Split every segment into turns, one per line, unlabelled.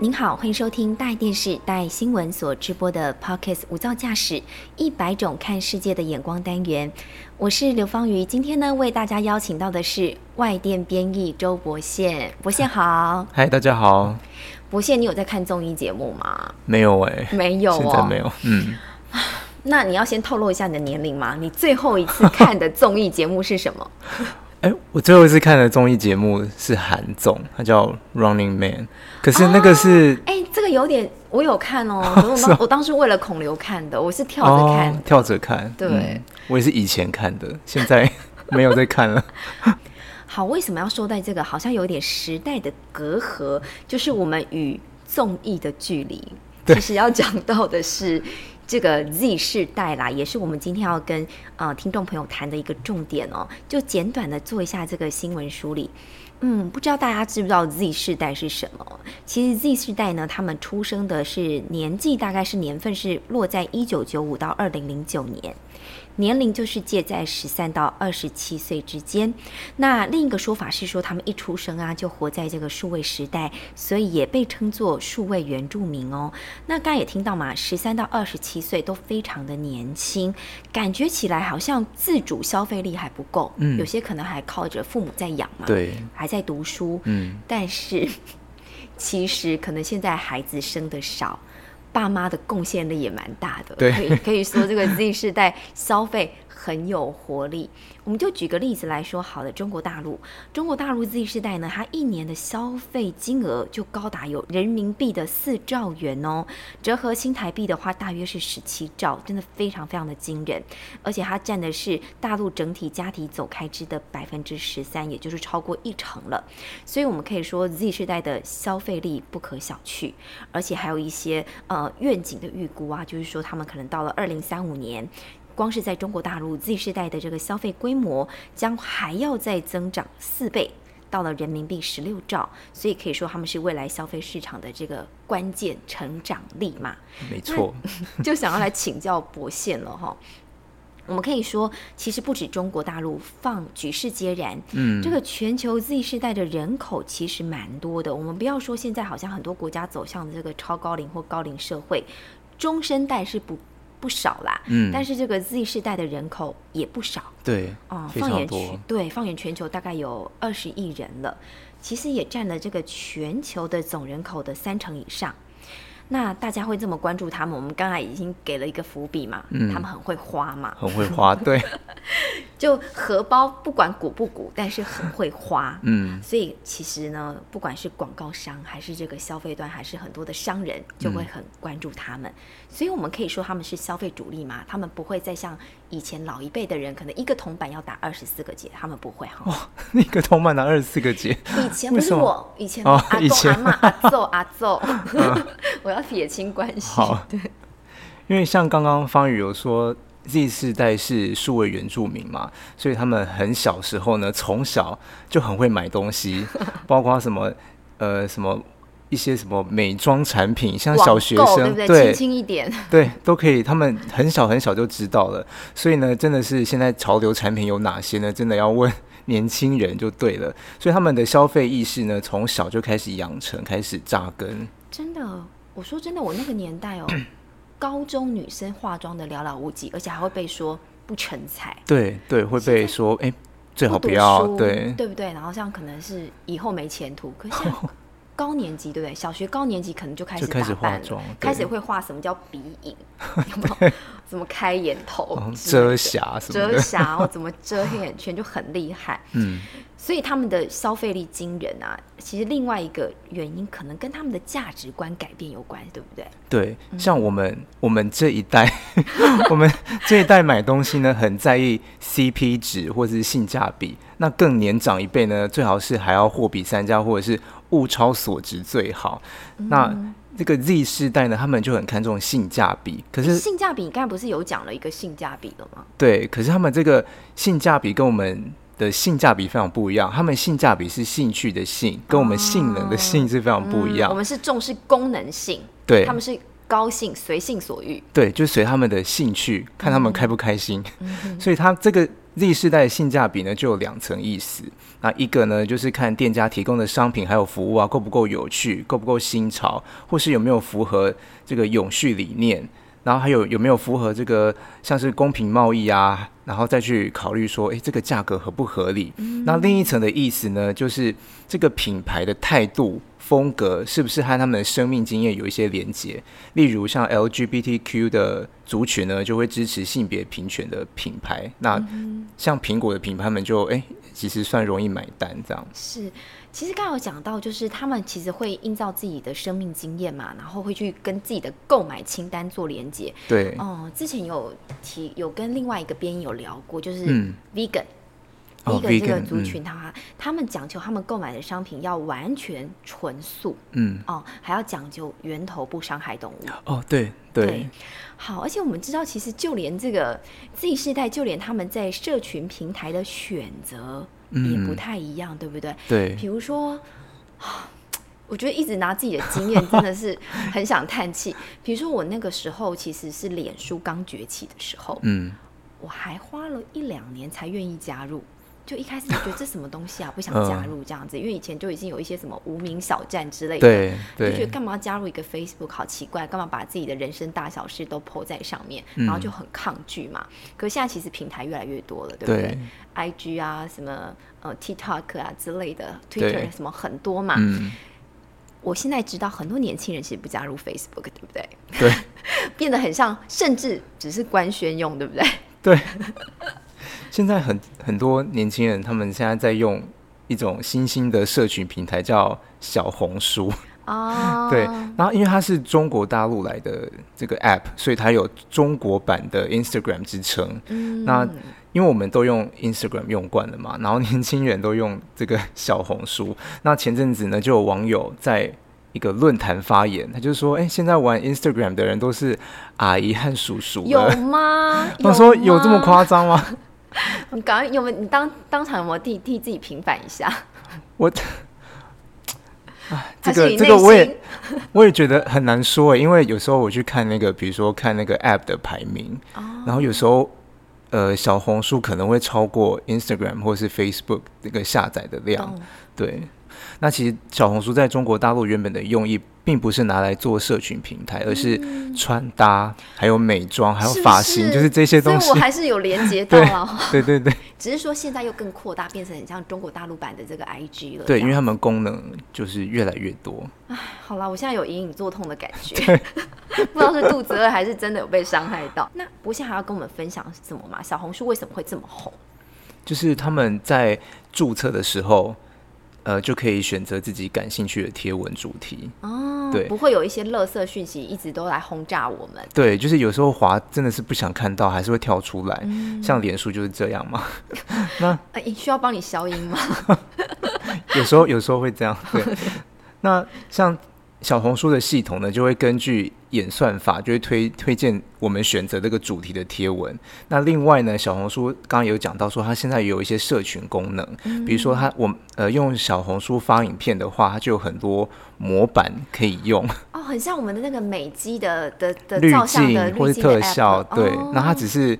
您好，欢迎收听大爱电视、大爱新闻所直播的 Pockets 无噪驾驶一百种看世界的眼光单元。我是刘芳瑜，今天呢为大家邀请到的是外电编译周博宪。博宪好，
嗨，大家好。
博宪，你有在看综艺节目吗？
没有哎，
没有，
现在没有。嗯，
那你要先透露一下你的年龄吗？你最后一次看的综艺节目是什么？
哎，我最后一次看的综艺节目是韩综，它叫《Running Man》，可是那个是
哎，这个有点我有看哦，我当我当时为了孔刘看的，我是跳着看，
跳着看，
对，
我也是以前看的，现在没有在看了。
好，为什么要说在这个好像有点时代的隔阂？就是我们与综艺的距离，其实要讲到的是。这个 Z 世代啦，也是我们今天要跟呃听众朋友谈的一个重点哦。就简短的做一下这个新闻梳理。嗯，不知道大家知不知道 Z 世代是什么？其实 Z 世代呢，他们出生的是年纪大概是年份是落在一九九五到二零零九年。年龄就是介在十三到二十七岁之间。那另一个说法是说，他们一出生啊就活在这个数位时代，所以也被称作数位原住民哦。那刚刚也听到嘛，十三到二十七岁都非常的年轻，感觉起来好像自主消费力还不够。嗯，有些可能还靠着父母在养嘛，
对，
还在读书。嗯，但是 其实可能现在孩子生的少。爸妈的贡献力也蛮大的，可以可以说这个 Z 世代消费。很有活力，我们就举个例子来说，好的，中国大陆，中国大陆 Z 世代呢，它一年的消费金额就高达有人民币的四兆元哦，折合新台币的话，大约是十七兆，真的非常非常的惊人，而且它占的是大陆整体家庭总开支的百分之十三，也就是超过一成了，所以我们可以说 Z 世代的消费力不可小觑，而且还有一些呃愿景的预估啊，就是说他们可能到了二零三五年。光是在中国大陆 Z 世代的这个消费规模将还要再增长四倍，到了人民币十六兆，所以可以说他们是未来消费市场的这个关键成长力嘛？
没错，
就想要来请教博宪了哈。我们可以说，其实不止中国大陆，放举世皆然。嗯，这个全球 Z 世代的人口其实蛮多的。我们不要说现在好像很多国家走向这个超高龄或高龄社会，中生代是不。不少啦，嗯，但是这个 Z 世代的人口也不少，
对，
哦，放眼全对，放眼全球大概有二十亿人了，其实也占了这个全球的总人口的三成以上。那大家会这么关注他们？我们刚才已经给了一个伏笔嘛，嗯，他们很会花嘛，
很会花，对，
就荷包不管鼓不鼓，但是很会花，嗯，所以其实呢，不管是广告商还是这个消费端，还是很多的商人就会很关注他们，所以我们可以说他们是消费主力嘛，他们不会再像以前老一辈的人，可能一个铜板要打二十四个结，他们不会哈，
哇，一个铜板打二十四个结，
以前不是我，以前阿公阿妈阿奏阿奏，我要。撇清关系。
好，对，因为像刚刚方宇有说，Z 世代是数位原住民嘛，所以他们很小时候呢，从小就很会买东西，包括什么呃什么一些什么美妆产品，像小学生
对轻轻一点，
对都可以，他们很小很小就知道了。所以呢，真的是现在潮流产品有哪些呢？真的要问年轻人就对了。所以他们的消费意识呢，从小就开始养成，开始扎根，
真的。我说真的，我那个年代哦，高中女生化妆的寥寥无几，而且还会被说不成才。
对对，会被说哎，最好不要对，
对不对？然后像可能是以后没前途，可是 高年级对不对？小学高年级可能就开始
开始
化
妆，
开始会画什么叫鼻影，有没有？怎么开眼头、
遮瑕什
么遮瑕或怎么遮黑眼圈就很厉害。嗯。所以他们的消费力惊人啊！其实另外一个原因可能跟他们的价值观改变有关，对不对？
对，像我们我们这一代，我们这一代买东西呢，很在意 CP 值或者是性价比。那更年长一辈呢，最好是还要货比三家，或者是物超所值最好。那这个 Z 世代呢，他们就很看重性价比。可是
性价比，你刚才不是有讲了一个性价比了吗？
对，可是他们这个性价比跟我们。的性价比非常不一样，他们性价比是兴趣的性，跟我们性能的性是非常不一样。
我们是重视功能性，
对，
他们是高兴随性所欲，
对，就随他们的兴趣，看他们开不开心。所以，他这个 Z 世代的性价比呢，就有两层意思。那一个呢，就是看店家提供的商品还有服务啊，够不够有趣，够不够新潮，或是有没有符合这个永续理念。然后还有有没有符合这个像是公平贸易啊？然后再去考虑说，哎，这个价格合不合理？那另一层的意思呢，就是这个品牌的态度风格是不是和他们的生命经验有一些连结？例如像 LGBTQ 的族群呢，就会支持性别平权的品牌。那像苹果的品牌们就哎，其实算容易买单这样。
是。其实刚刚有讲到，就是他们其实会映照自己的生命经验嘛，然后会去跟自己的购买清单做连接。
对，
哦，之前有提有跟另外一个编译有聊过，就是 vegan，vegan 这个族群，他他们讲求他们购买的商品要完全纯素，嗯，哦，还要讲究源头不伤害动物。
哦，对对。
好，而且我们知道，其实就连这个 Z 世代，就连他们在社群平台的选择。也不太一样，对不对？
对。
比如说，我觉得一直拿自己的经验，真的是 很想叹气。比如说，我那个时候其实是脸书刚崛起的时候，嗯，我还花了一两年才愿意加入。就一开始就觉得这什么东西啊，不想加入这样子，因为以前就已经有一些什么无名小站之类的，就觉得干嘛加入一个 Facebook 好奇怪，干嘛把自己的人生大小事都 po 在上面，然后就很抗拒嘛。可是现在其实平台越来越多了，对不对？IG 啊，什么呃 TikTok 啊之类的，Twitter 什么很多嘛。我现在知道很多年轻人其实不加入 Facebook，对不对？
对，
变得很像，甚至只是官宣用，对不对？
对。现在很很多年轻人，他们现在在用一种新兴的社群平台，叫小红书。哦，对，然后因为它是中国大陆来的这个 App，所以它有中国版的 Instagram 之称。嗯，那因为我们都用 Instagram 用惯了嘛，然后年轻人都用这个小红书。那前阵子呢，就有网友在一个论坛发言，他就说：“哎，现在玩 Instagram 的人都是阿姨和叔叔。”
有吗？
他说：“有这么夸张吗？”
你刚刚有没有？你当当场有没有替替自己平反一下？
我，这个这个我也我也觉得很难说诶，因为有时候我去看那个，比如说看那个 App 的排名，然后有时候呃小红书可能会超过 Instagram 或是 Facebook 那个下载的量，对。那其实小红书在中国大陆原本的用意，并不是拿来做社群平台，而是穿搭、还有美妆、还有发型，就是这些东西。
我还是有连接到了。
对对对。
只是说现在又更扩大，变成很像中国大陆版的这个 IG 了。
对，因为他们功能就是越来越多。
唉，好了，我现在有隐隐作痛的感觉，不知道是肚子饿还是真的有被伤害到。那不现在还要跟我们分享什么吗？小红书为什么会这么红？
就是他们在注册的时候。呃，就可以选择自己感兴趣的贴文主题哦，对，
不会有一些垃圾讯息一直都来轰炸我们。
对，就是有时候滑真的是不想看到，还是会跳出来，像脸书就是这样嘛。
那 需要帮你消音吗？
有时候有时候会这样。对，那像。小红书的系统呢，就会根据演算法，就会推推荐我们选择这个主题的贴文。那另外呢，小红书刚刚有讲到说，它现在有一些社群功能，比如说它我呃用小红书发影片的话，它就有很多模板可以用。
哦，很像我们的那个美肌的的的
滤镜或者特效，对，那它只是。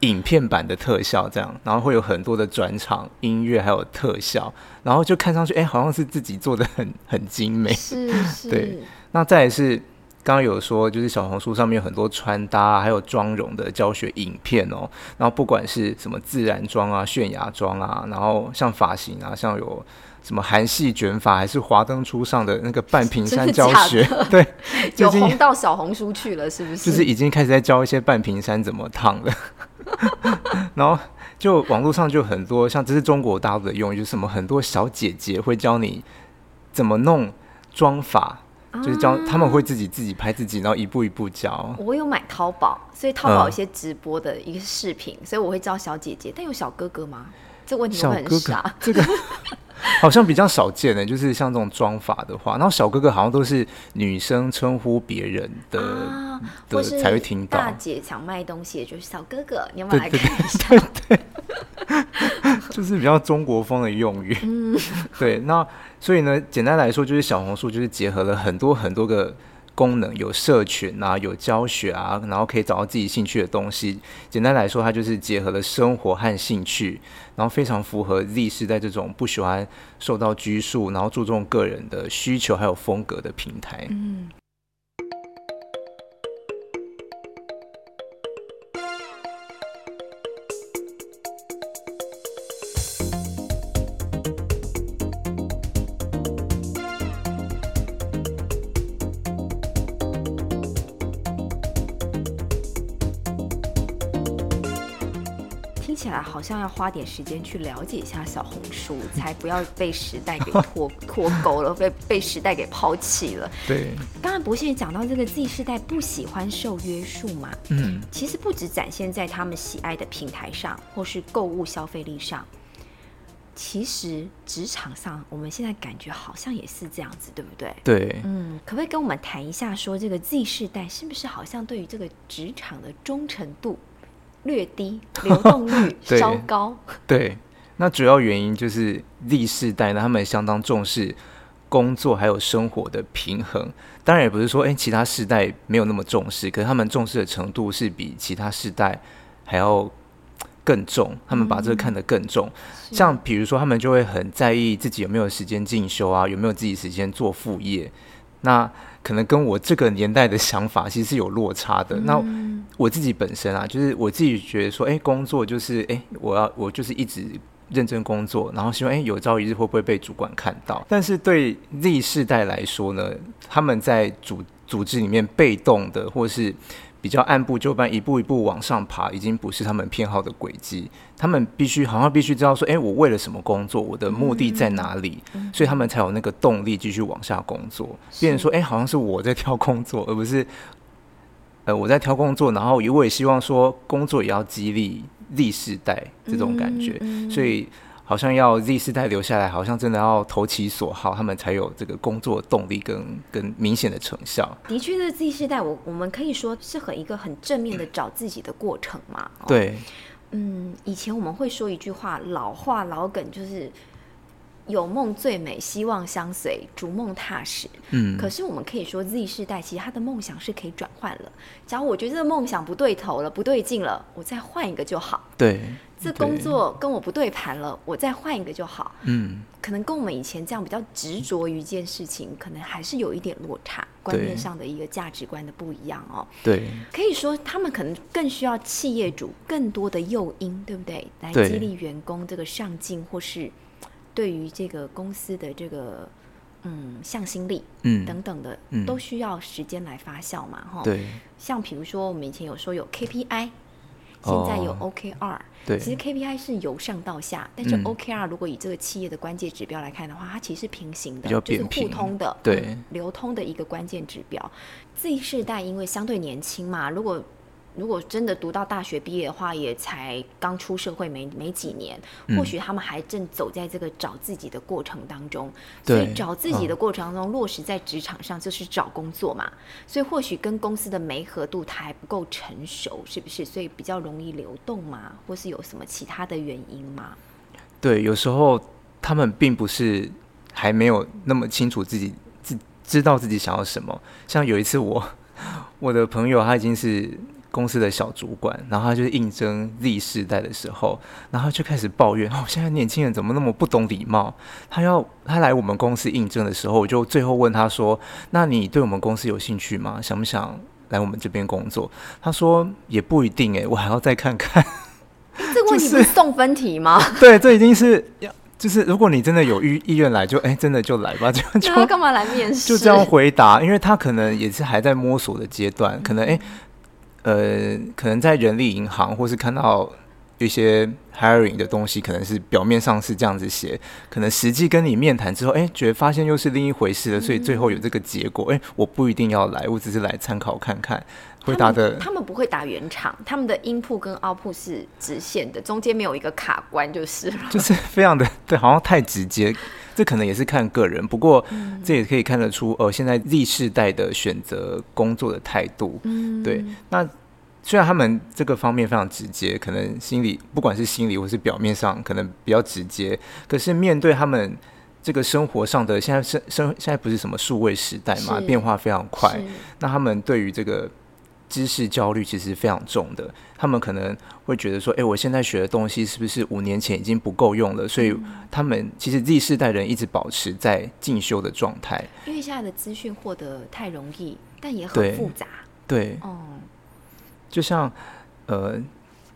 影片版的特效这样，然后会有很多的转场音乐，还有特效，然后就看上去哎，好像是自己做的很很精美。
是 是。
对，那再是刚刚有说，就是小红书上面有很多穿搭还有妆容的教学影片哦。然后不管是什么自然妆啊、泫雅妆啊，然后像发型啊，像有什么韩系卷发，还是华灯初上的那个半屏山 教学，对，
有红到小红书去了，是不是？
就是已经开始在教一些半屏山怎么烫了。然后就网络上就很多，像这是中国大陆的用语，就是什么很多小姐姐会教你怎么弄妆法，就是教他们会自己自己拍自己，然后一步一步教。
我有买淘宝，所以淘宝有些直播的一个视频，所以我会教小姐姐。但有小哥哥吗？这个问题我很傻。
这个。好像比较少见的，就是像这种妆法的话，然后小哥哥好像都是女生称呼别人的的才会听到。
大姐想卖东西，就是小哥哥，你要不要来看一下？
对对。就是比较中国风的用语。嗯，对。那所以呢，简单来说，就是小红书就是结合了很多很多个。功能有社群啊，有教学啊，然后可以找到自己兴趣的东西。简单来说，它就是结合了生活和兴趣，然后非常符合 Z 世代这种不喜欢受到拘束，然后注重个人的需求还有风格的平台。嗯。
好像要花点时间去了解一下小红书，才不要被时代给 脱脱钩了，被被时代给抛弃了。
对，
刚才博士也讲到这个 Z 世代不喜欢受约束嘛，嗯，其实不止展现在他们喜爱的平台上，或是购物消费力上，其实职场上我们现在感觉好像也是这样子，对不对？
对，
嗯，可不可以跟我们谈一下，说这个 Z 世代是不是好像对于这个职场的忠诚度？略低，流动率 稍高。
对，那主要原因就是 Z 世代呢，他们相当重视工作还有生活的平衡。当然也不是说，哎，其他世代没有那么重视，可是他们重视的程度是比其他世代还要更重。他们把这个看得更重。像比如说，他们就会很在意自己有没有时间进修啊，有没有自己时间做副业。那可能跟我这个年代的想法其实是有落差的。那我自己本身啊，就是我自己觉得说，哎，工作就是，哎，我要我就是一直认真工作，然后希望，哎，有朝一日会不会被主管看到？但是对 Z 世代来说呢，他们在组组织里面被动的，或是。比较按部就班，一步一步往上爬，已经不是他们偏好的轨迹。他们必须好像必须知道说，哎，我为了什么工作？我的目的在哪里？所以他们才有那个动力继续往下工作。变成说，哎，好像是我在挑工作，而不是呃我在挑工作。然后我也希望说，工作也要激励历世代这种感觉。所以。好像要 Z 世代留下来，好像真的要投其所好，他们才有这个工作动力跟跟明显的成效。
的确，是 Z 世代，我我们可以说是很一个很正面的找自己的过程嘛。
对，
嗯，以前我们会说一句话，老话老梗，就是有梦最美，希望相随，逐梦踏实。嗯，可是我们可以说 Z 世代，其实他的梦想是可以转换了。假如我觉得这个梦想不对头了，不对劲了，我再换一个就好。
对。
这工作跟我不对盘了，我再换一个就好。嗯，可能跟我们以前这样比较执着于一件事情，可能还是有一点落差，观念上的一个价值观的不一样哦。
对，
可以说他们可能更需要企业主更多的诱因，对不对？来激励员工这个上进，或是对于这个公司的这个嗯向心力，嗯等等的，都需要时间来发酵嘛。哈，
对。
像比如说我们以前有说有 KPI。现在有 OKR，
对，
其实 KPI 是由上到下，但是 OKR 如果以这个企业的关键指标来看的话，它其实是平行的，就是互通的，
对，
流通的一个关键指标。Z 世代因为相对年轻嘛，如果如果真的读到大学毕业的话，也才刚出社会没没几年，或许他们还正走在这个找自己的过程当中。所以找自己的过程当中，落实在职场上就是找工作嘛。所以或许跟公司的媒合度它还不够成熟，是不是？所以比较容易流动嘛，或是有什么其他的原因吗？
对，有时候他们并不是还没有那么清楚自己自知道自己想要什么。像有一次我 我的朋友他已经是。公司的小主管，然后他就是应征 Z 世代的时候，然后就开始抱怨：哦，现在年轻人怎么那么不懂礼貌？他要他来我们公司应征的时候，我就最后问他说：“那你对我们公司有兴趣吗？想不想来我们这边工作？”他说：“也不一定，哎，我还要再看看。”
这个问题是送分题吗？
对，这已经是要就是如果你真的有意意愿来，就哎，真的就来吧，就就
他干嘛来面试？
就这样回答，因为他可能也是还在摸索的阶段，可能哎。呃，可能在人力银行，或是看到一些 hiring 的东西，可能是表面上是这样子写，可能实际跟你面谈之后，哎，觉得发现又是另一回事了，所以最后有这个结果。哎，我不一定要来，我只是来参考看看。回答的，
他们不会打圆场，他们的音铺跟凹铺是直线的，中间没有一个卡关，就是
就是非常的对，好像太直接。这可能也是看个人，不过这也可以看得出，呃，现在 Z 世代的选择工作的态度。嗯，对，那虽然他们这个方面非常直接，可能心理不管是心理或是表面上可能比较直接，可是面对他们这个生活上的现在生生现在不是什么数位时代嘛，变化非常快，那他们对于这个知识焦虑其实非常重的，他们可能会觉得说，哎，我现在学的东西是不是五年前已经不够用了？所以他们其实 Z 世代人一直保持在进修的状态，
因为现在的资讯获得太容易，但也很复杂，
对，哦。就像，呃，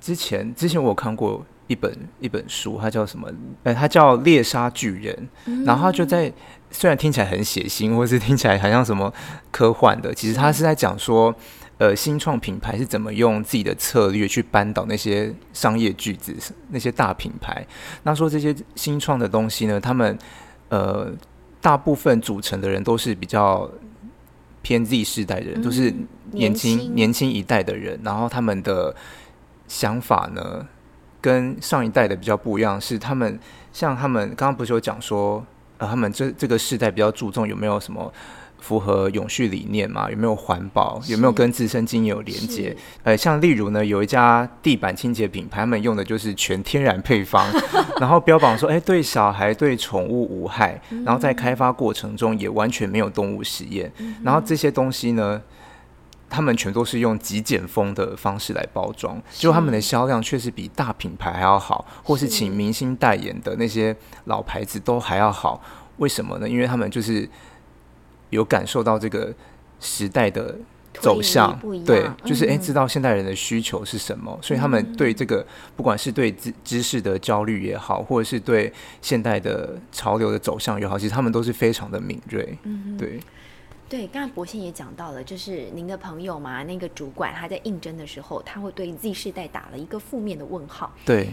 之前之前我看过一本一本书，它叫什么？呃，它叫《猎杀巨人》，然后它就在虽然听起来很血腥，或是听起来好像什么科幻的，其实它是在讲说，呃，新创品牌是怎么用自己的策略去扳倒那些商业巨子、那些大品牌。那说这些新创的东西呢，他们呃，大部分组成的人都是比较。偏 Z 世代的人都是年轻年轻一代的人，然后他们的想法呢，跟上一代的比较不一样，是他们像他们刚刚不是有讲说，呃，他们这这个世代比较注重有没有什么。符合永续理念嘛？有没有环保？有没有跟自身经营有连接？呃，像例如呢，有一家地板清洁品牌，他们用的就是全天然配方，然后标榜说，哎，对小孩、对宠物无害，然后在开发过程中也完全没有动物实验。然后这些东西呢，他们全都是用极简风的方式来包装，就他们的销量确实比大品牌还要好，或是请明星代言的那些老牌子都还要好。为什么呢？因为他们就是。有感受到这个时代的走向，对，就是哎，知道现代人的需求是什么，所以他们对这个不管是对知知识的焦虑也好，或者是对现代的潮流的走向也好，其实他们都是非常的敏锐。嗯，对，
对。刚才博信也讲到了，就是您的朋友嘛，那个主管他在应征的时候，他会对 Z 世代打了一个负面的问号。
对。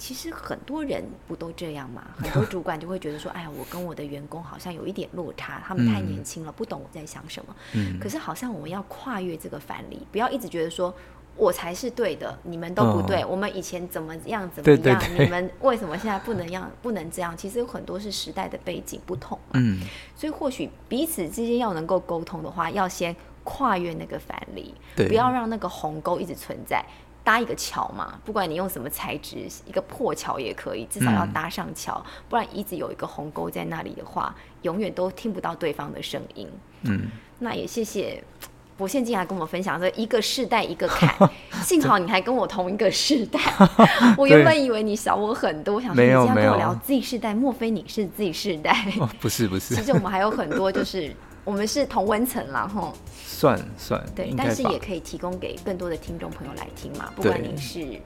其实很多人不都这样吗？很多 主管就会觉得说：“哎呀，我跟我的员工好像有一点落差，他们太年轻了，不懂我在想什么。”嗯。可是好像我们要跨越这个藩篱，不要一直觉得说我才是对的，你们都不对。我们以前怎么样怎么样，你们为什么现在不能样不能这样？其实有很多是时代的背景不同。嗯。所以或许彼此之间要能够沟通的话，要先跨越那个藩篱，不要让那个鸿沟一直存在。搭一个桥嘛，不管你用什么材质，一个破桥也可以，至少要搭上桥，不然一直有一个鸿沟在那里的话，永远都听不到对方的声音。嗯，那也谢谢博现进来跟我们分享这一个世代一个坎，幸好你还跟我同一个世代，我原本以为你小我很多，想说你这样跟我聊 Z 世代，莫非你是 Z 世代？
不是不是，
其实我们还有很多就是。我们是同温层啦，吼，
算算
对，但是也可以提供给更多的听众朋友来听嘛。不管你是，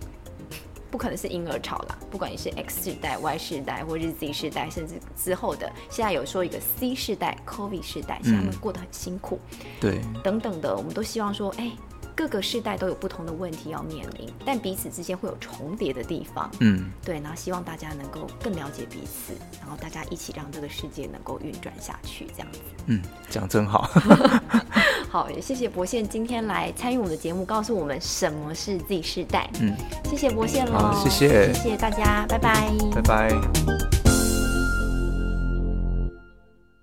不可能是婴儿潮啦，不管你是 X 世代、Y 世代，或者是 Z 世代，甚至之后的，现在有说一个 C 世代、COVID 世代，他们过得很辛苦，
对，
等等的，我们都希望说，哎。各个世代都有不同的问题要面临，但彼此之间会有重叠的地方。嗯，对，然后希望大家能够更了解彼此，然后大家一起让这个世界能够运转下去，这样子。
嗯，讲真好。
好，也谢谢博宪今天来参与我们的节目，告诉我们什么是 Z 世代。嗯，谢谢博宪喽，
谢谢，
谢谢大家，拜拜，
拜拜。